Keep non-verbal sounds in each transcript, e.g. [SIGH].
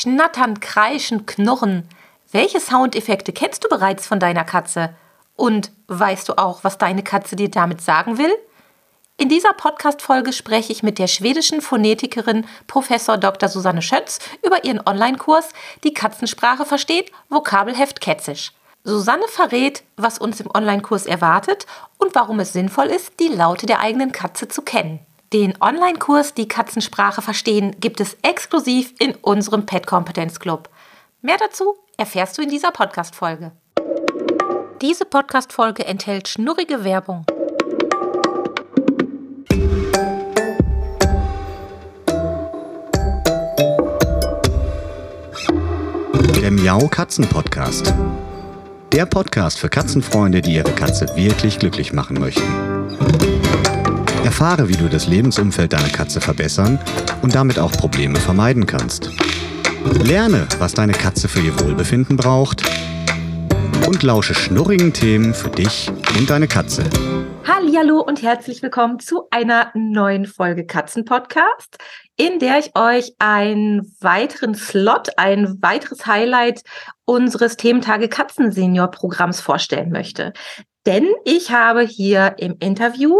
Schnattern, Kreischen, Knurren. Welche Soundeffekte kennst du bereits von deiner Katze? Und weißt du auch, was deine Katze dir damit sagen will? In dieser Podcast-Folge spreche ich mit der schwedischen Phonetikerin Prof. Dr. Susanne Schötz über ihren Online-Kurs Die Katzensprache versteht, Vokabelheft Kätzisch. Susanne verrät, was uns im Online-Kurs erwartet und warum es sinnvoll ist, die Laute der eigenen Katze zu kennen. Den Online-Kurs Die Katzensprache verstehen gibt es exklusiv in unserem Pet Kompetenz Club. Mehr dazu erfährst du in dieser Podcast-Folge. Diese Podcast-Folge enthält schnurrige Werbung. Der Miau Katzen Podcast. Der Podcast für Katzenfreunde, die ihre Katze wirklich glücklich machen möchten. Erfahre, wie du das Lebensumfeld deiner Katze verbessern und damit auch Probleme vermeiden kannst. Lerne, was deine Katze für ihr Wohlbefinden braucht und lausche schnurrigen Themen für dich und deine Katze. Hallo und herzlich willkommen zu einer neuen Folge Katzen-Podcast, in der ich euch einen weiteren Slot, ein weiteres Highlight unseres Thementage Katzen Senior Programms vorstellen möchte. Denn ich habe hier im Interview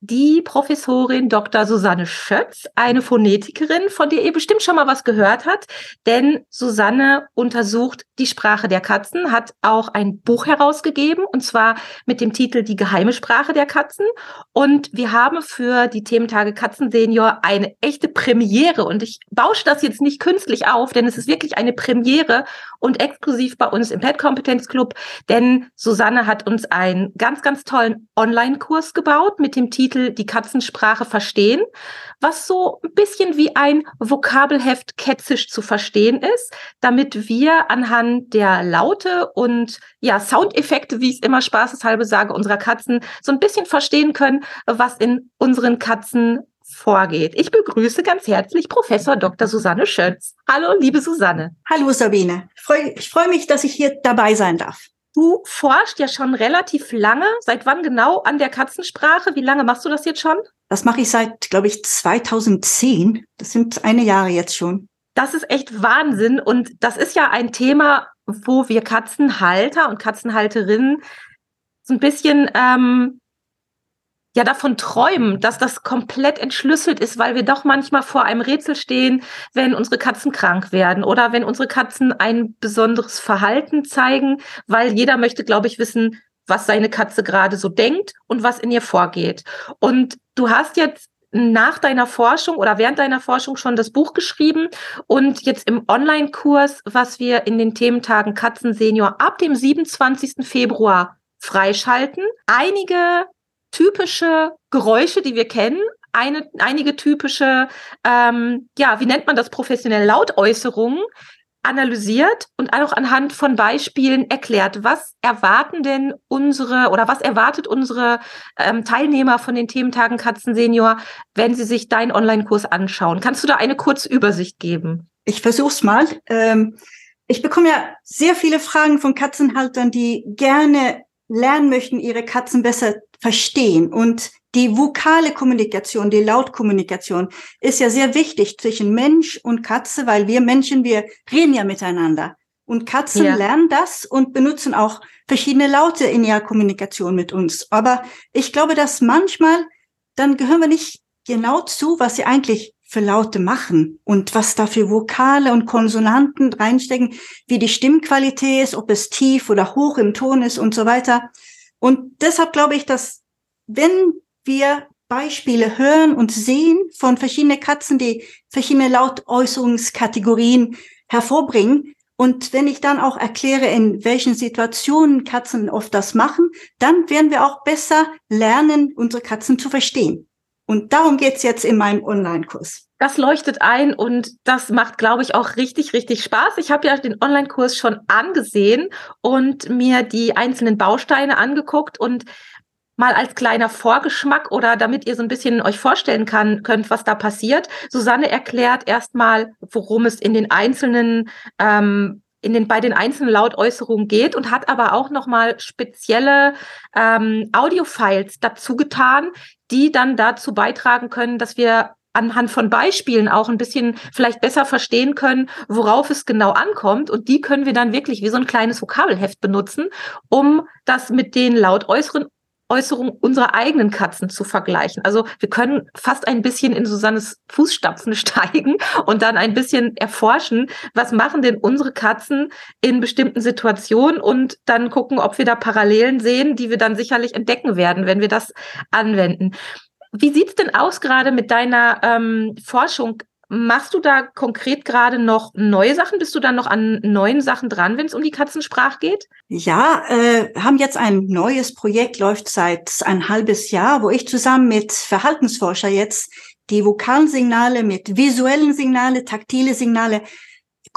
die Professorin Dr. Susanne Schötz, eine Phonetikerin, von der ihr bestimmt schon mal was gehört hat, denn Susanne untersucht die Sprache der Katzen, hat auch ein Buch herausgegeben und zwar mit dem Titel Die geheime Sprache der Katzen. Und wir haben für die Thementage Katzen Senior eine echte Premiere. Und ich bausche das jetzt nicht künstlich auf, denn es ist wirklich eine Premiere und exklusiv bei uns im Pet Kompetenz Club, denn Susanne hat uns einen ganz ganz tollen Online-Kurs gebaut mit dem Titel Titel Die Katzensprache verstehen, was so ein bisschen wie ein Vokabelheft Kätzisch zu verstehen ist, damit wir anhand der Laute und ja, Soundeffekte, wie ich es immer spaßeshalber sage, unserer Katzen so ein bisschen verstehen können, was in unseren Katzen vorgeht. Ich begrüße ganz herzlich Professor Dr. Susanne Schötz. Hallo, liebe Susanne. Hallo, Sabine. Ich freue mich, dass ich hier dabei sein darf. Du forschst ja schon relativ lange. Seit wann genau an der Katzensprache? Wie lange machst du das jetzt schon? Das mache ich seit, glaube ich, 2010. Das sind eine Jahre jetzt schon. Das ist echt Wahnsinn. Und das ist ja ein Thema, wo wir Katzenhalter und Katzenhalterinnen so ein bisschen ähm, ja davon träumen, dass das komplett entschlüsselt ist, weil wir doch manchmal vor einem Rätsel stehen, wenn unsere Katzen krank werden oder wenn unsere Katzen ein besonderes Verhalten zeigen, weil jeder möchte, glaube ich, wissen, was seine Katze gerade so denkt und was in ihr vorgeht. Und du hast jetzt nach deiner Forschung oder während deiner Forschung schon das Buch geschrieben und jetzt im Online-Kurs, was wir in den Thementagen Katzen Senior ab dem 27. Februar freischalten, einige typische Geräusche, die wir kennen, eine, einige typische, ähm, ja, wie nennt man das professionell, Lautäußerungen analysiert und auch anhand von Beispielen erklärt, was erwarten denn unsere oder was erwartet unsere ähm, Teilnehmer von den Thementagen Katzen Senior, wenn sie sich deinen Online-Kurs anschauen. Kannst du da eine kurze Übersicht geben? Ich versuch's mal. Ähm, ich bekomme ja sehr viele Fragen von Katzenhaltern, die gerne lernen möchten, ihre Katzen besser verstehen. Und die vokale Kommunikation, die Lautkommunikation ist ja sehr wichtig zwischen Mensch und Katze, weil wir Menschen, wir reden ja miteinander. Und Katzen ja. lernen das und benutzen auch verschiedene Laute in ihrer Kommunikation mit uns. Aber ich glaube, dass manchmal, dann gehören wir nicht genau zu, was sie eigentlich für Laute machen und was da für Vokale und Konsonanten reinstecken, wie die Stimmqualität ist, ob es tief oder hoch im Ton ist und so weiter. Und deshalb glaube ich, dass wenn wir Beispiele hören und sehen von verschiedenen Katzen, die verschiedene Lautäußerungskategorien hervorbringen, und wenn ich dann auch erkläre, in welchen Situationen Katzen oft das machen, dann werden wir auch besser lernen, unsere Katzen zu verstehen. Und darum geht's jetzt in meinem Online-Kurs. Das leuchtet ein und das macht, glaube ich, auch richtig, richtig Spaß. Ich habe ja den Online-Kurs schon angesehen und mir die einzelnen Bausteine angeguckt und mal als kleiner Vorgeschmack oder damit ihr so ein bisschen euch vorstellen kann, könnt, was da passiert. Susanne erklärt erstmal, worum es in den einzelnen ähm, in den, bei den einzelnen Lautäußerungen geht und hat aber auch nochmal spezielle ähm, Audiofiles dazu getan, die dann dazu beitragen können, dass wir anhand von Beispielen auch ein bisschen vielleicht besser verstehen können, worauf es genau ankommt. Und die können wir dann wirklich wie so ein kleines Vokabelheft benutzen, um das mit den laut äußeren Äußerung unserer eigenen Katzen zu vergleichen. Also wir können fast ein bisschen in Susannes Fußstapfen [LAUGHS] steigen und dann ein bisschen erforschen, was machen denn unsere Katzen in bestimmten Situationen und dann gucken, ob wir da Parallelen sehen, die wir dann sicherlich entdecken werden, wenn wir das anwenden. Wie sieht's denn aus gerade mit deiner ähm, Forschung Machst du da konkret gerade noch neue Sachen? Bist du dann noch an neuen Sachen dran, wenn es um die Katzensprache geht? Ja, äh, haben jetzt ein neues Projekt, läuft seit ein halbes Jahr, wo ich zusammen mit Verhaltensforscher jetzt die vokalen Signale mit visuellen Signale, taktile Signale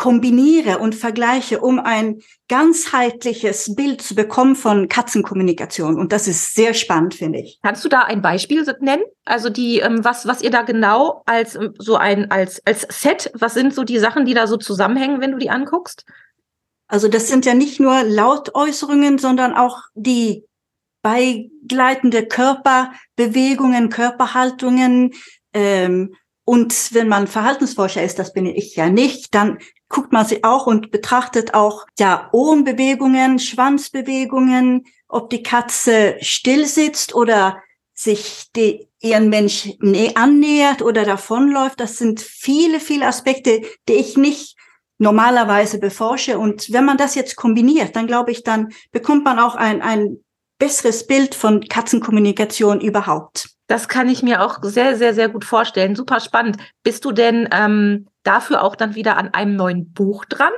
kombiniere und vergleiche, um ein ganzheitliches Bild zu bekommen von Katzenkommunikation. Und das ist sehr spannend, finde ich. Kannst du da ein Beispiel nennen? Also die, ähm, was, was ihr da genau als ähm, so ein, als, als Set, was sind so die Sachen, die da so zusammenhängen, wenn du die anguckst? Also das sind ja nicht nur Lautäußerungen, sondern auch die beigleitende Körperbewegungen, Körperhaltungen, ähm, und wenn man Verhaltensforscher ist, das bin ich ja nicht, dann guckt man sie auch und betrachtet auch ja Ohrenbewegungen, Schwanzbewegungen, ob die Katze still sitzt oder sich die, ihren Mensch annähert oder davonläuft. Das sind viele, viele Aspekte, die ich nicht normalerweise beforsche. Und wenn man das jetzt kombiniert, dann glaube ich, dann bekommt man auch ein, ein besseres Bild von Katzenkommunikation überhaupt. Das kann ich mir auch sehr, sehr, sehr gut vorstellen. Super spannend. Bist du denn ähm, dafür auch dann wieder an einem neuen Buch dran?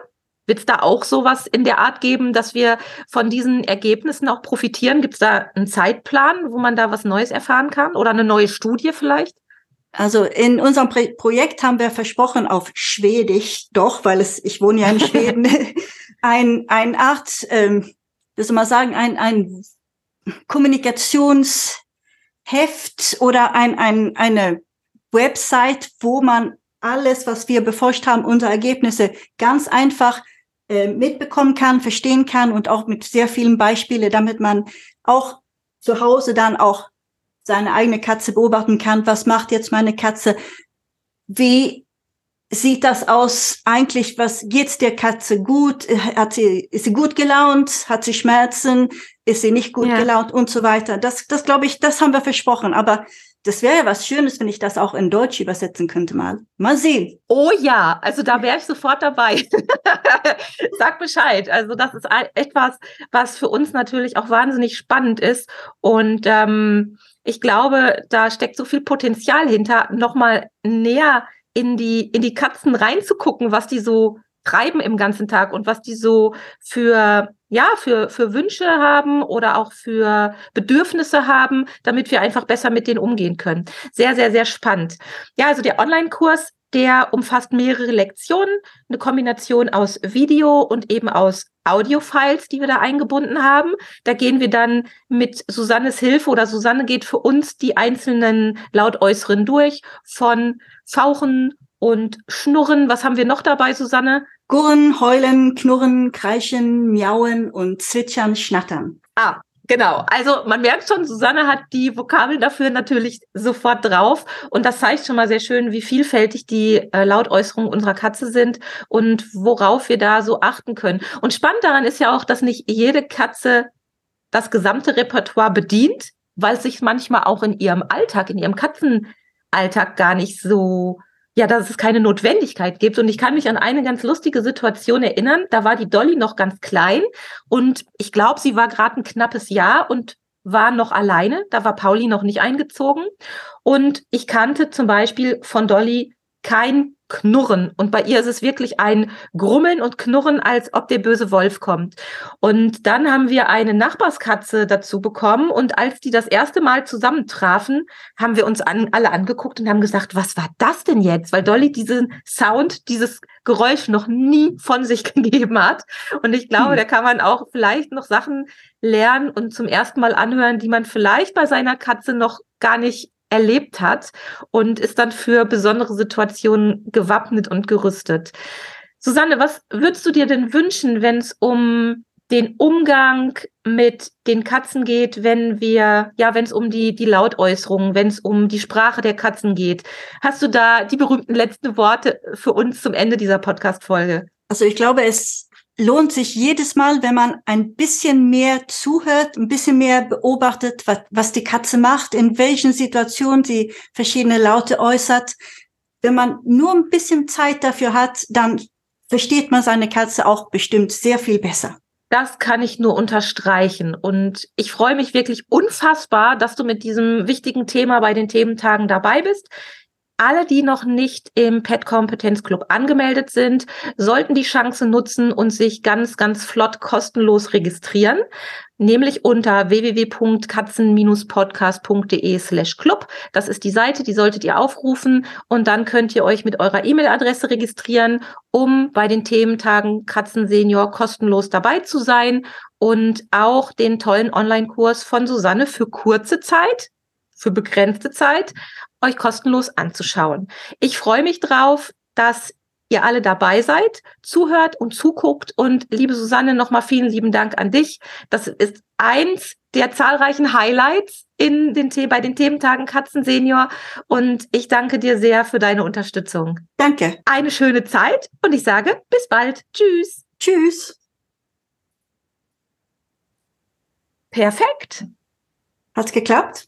Wird es da auch sowas in der Art geben, dass wir von diesen Ergebnissen auch profitieren? Gibt es da einen Zeitplan, wo man da was Neues erfahren kann oder eine neue Studie vielleicht? Also in unserem Pro Projekt haben wir versprochen auf Schwedisch, doch, weil es, ich wohne ja in [LAUGHS] Schweden, ein, ein Art, ähm, wie soll man sagen, ein, ein Kommunikations, Heft oder ein, ein, eine Website, wo man alles, was wir beforscht haben, unsere Ergebnisse ganz einfach äh, mitbekommen kann, verstehen kann und auch mit sehr vielen Beispielen, damit man auch zu Hause dann auch seine eigene Katze beobachten kann. Was macht jetzt meine Katze? Wie sieht das aus eigentlich? Was geht's der Katze gut? Hat sie, ist sie gut gelaunt? Hat sie Schmerzen? ist sie nicht gut ja. gelaunt und so weiter. Das, das glaube ich, das haben wir versprochen. Aber das wäre ja was Schönes, wenn ich das auch in Deutsch übersetzen könnte mal. Mal sehen. Oh ja, also da wäre ich sofort dabei. [LAUGHS] Sag Bescheid. Also das ist etwas, was für uns natürlich auch wahnsinnig spannend ist. Und ähm, ich glaube, da steckt so viel Potenzial hinter, nochmal näher in die, in die Katzen reinzugucken, was die so treiben im ganzen Tag und was die so für ja, für, für Wünsche haben oder auch für Bedürfnisse haben, damit wir einfach besser mit denen umgehen können. Sehr, sehr, sehr spannend. Ja, also der Online-Kurs, der umfasst mehrere Lektionen, eine Kombination aus Video und eben aus Audio-Files, die wir da eingebunden haben. Da gehen wir dann mit Susannes Hilfe oder Susanne geht für uns die einzelnen Lautäußeren durch von Fauchen und Schnurren. Was haben wir noch dabei, Susanne? Gurren, heulen, knurren, kreischen, miauen und zwitschern, schnattern. Ah, Genau, also man merkt schon, Susanne hat die Vokabeln dafür natürlich sofort drauf und das zeigt schon mal sehr schön, wie vielfältig die äh, Lautäußerungen unserer Katze sind und worauf wir da so achten können. Und spannend daran ist ja auch, dass nicht jede Katze das gesamte Repertoire bedient, weil es sich manchmal auch in ihrem Alltag, in ihrem Katzenalltag gar nicht so ja, dass es keine Notwendigkeit gibt. Und ich kann mich an eine ganz lustige Situation erinnern. Da war die Dolly noch ganz klein und ich glaube, sie war gerade ein knappes Jahr und war noch alleine. Da war Pauli noch nicht eingezogen. Und ich kannte zum Beispiel von Dolly kein Knurren. Und bei ihr ist es wirklich ein Grummeln und Knurren, als ob der böse Wolf kommt. Und dann haben wir eine Nachbarskatze dazu bekommen. Und als die das erste Mal zusammentrafen, haben wir uns an, alle angeguckt und haben gesagt, was war das denn jetzt? Weil Dolly diesen Sound, dieses Geräusch noch nie von sich [LAUGHS] gegeben hat. Und ich glaube, hm. da kann man auch vielleicht noch Sachen lernen und zum ersten Mal anhören, die man vielleicht bei seiner Katze noch gar nicht erlebt hat und ist dann für besondere Situationen gewappnet und gerüstet. Susanne, was würdest du dir denn wünschen, wenn es um den Umgang mit den Katzen geht, wenn wir, ja, wenn es um die, die Lautäußerungen, wenn es um die Sprache der Katzen geht. Hast du da die berühmten letzten Worte für uns zum Ende dieser Podcast-Folge? Also ich glaube, es lohnt sich jedes Mal, wenn man ein bisschen mehr zuhört, ein bisschen mehr beobachtet, was, was die Katze macht, in welchen Situationen sie verschiedene Laute äußert. Wenn man nur ein bisschen Zeit dafür hat, dann versteht man seine Katze auch bestimmt sehr viel besser. Das kann ich nur unterstreichen. Und ich freue mich wirklich unfassbar, dass du mit diesem wichtigen Thema bei den Thementagen dabei bist. Alle, die noch nicht im Pet Kompetenz Club angemeldet sind, sollten die Chance nutzen und sich ganz, ganz flott kostenlos registrieren, nämlich unter www.katzen-podcast.de slash club. Das ist die Seite, die solltet ihr aufrufen und dann könnt ihr euch mit eurer E-Mail-Adresse registrieren, um bei den Thementagen Katzen Senior kostenlos dabei zu sein und auch den tollen Online-Kurs von Susanne für kurze Zeit, für begrenzte Zeit euch kostenlos anzuschauen. Ich freue mich drauf, dass ihr alle dabei seid, zuhört und zuguckt. Und liebe Susanne, nochmal vielen lieben Dank an dich. Das ist eins der zahlreichen Highlights in den, bei den Thementagen Katzen Senior. Und ich danke dir sehr für deine Unterstützung. Danke. Eine schöne Zeit und ich sage bis bald. Tschüss. Tschüss. Perfekt. Hat's geklappt?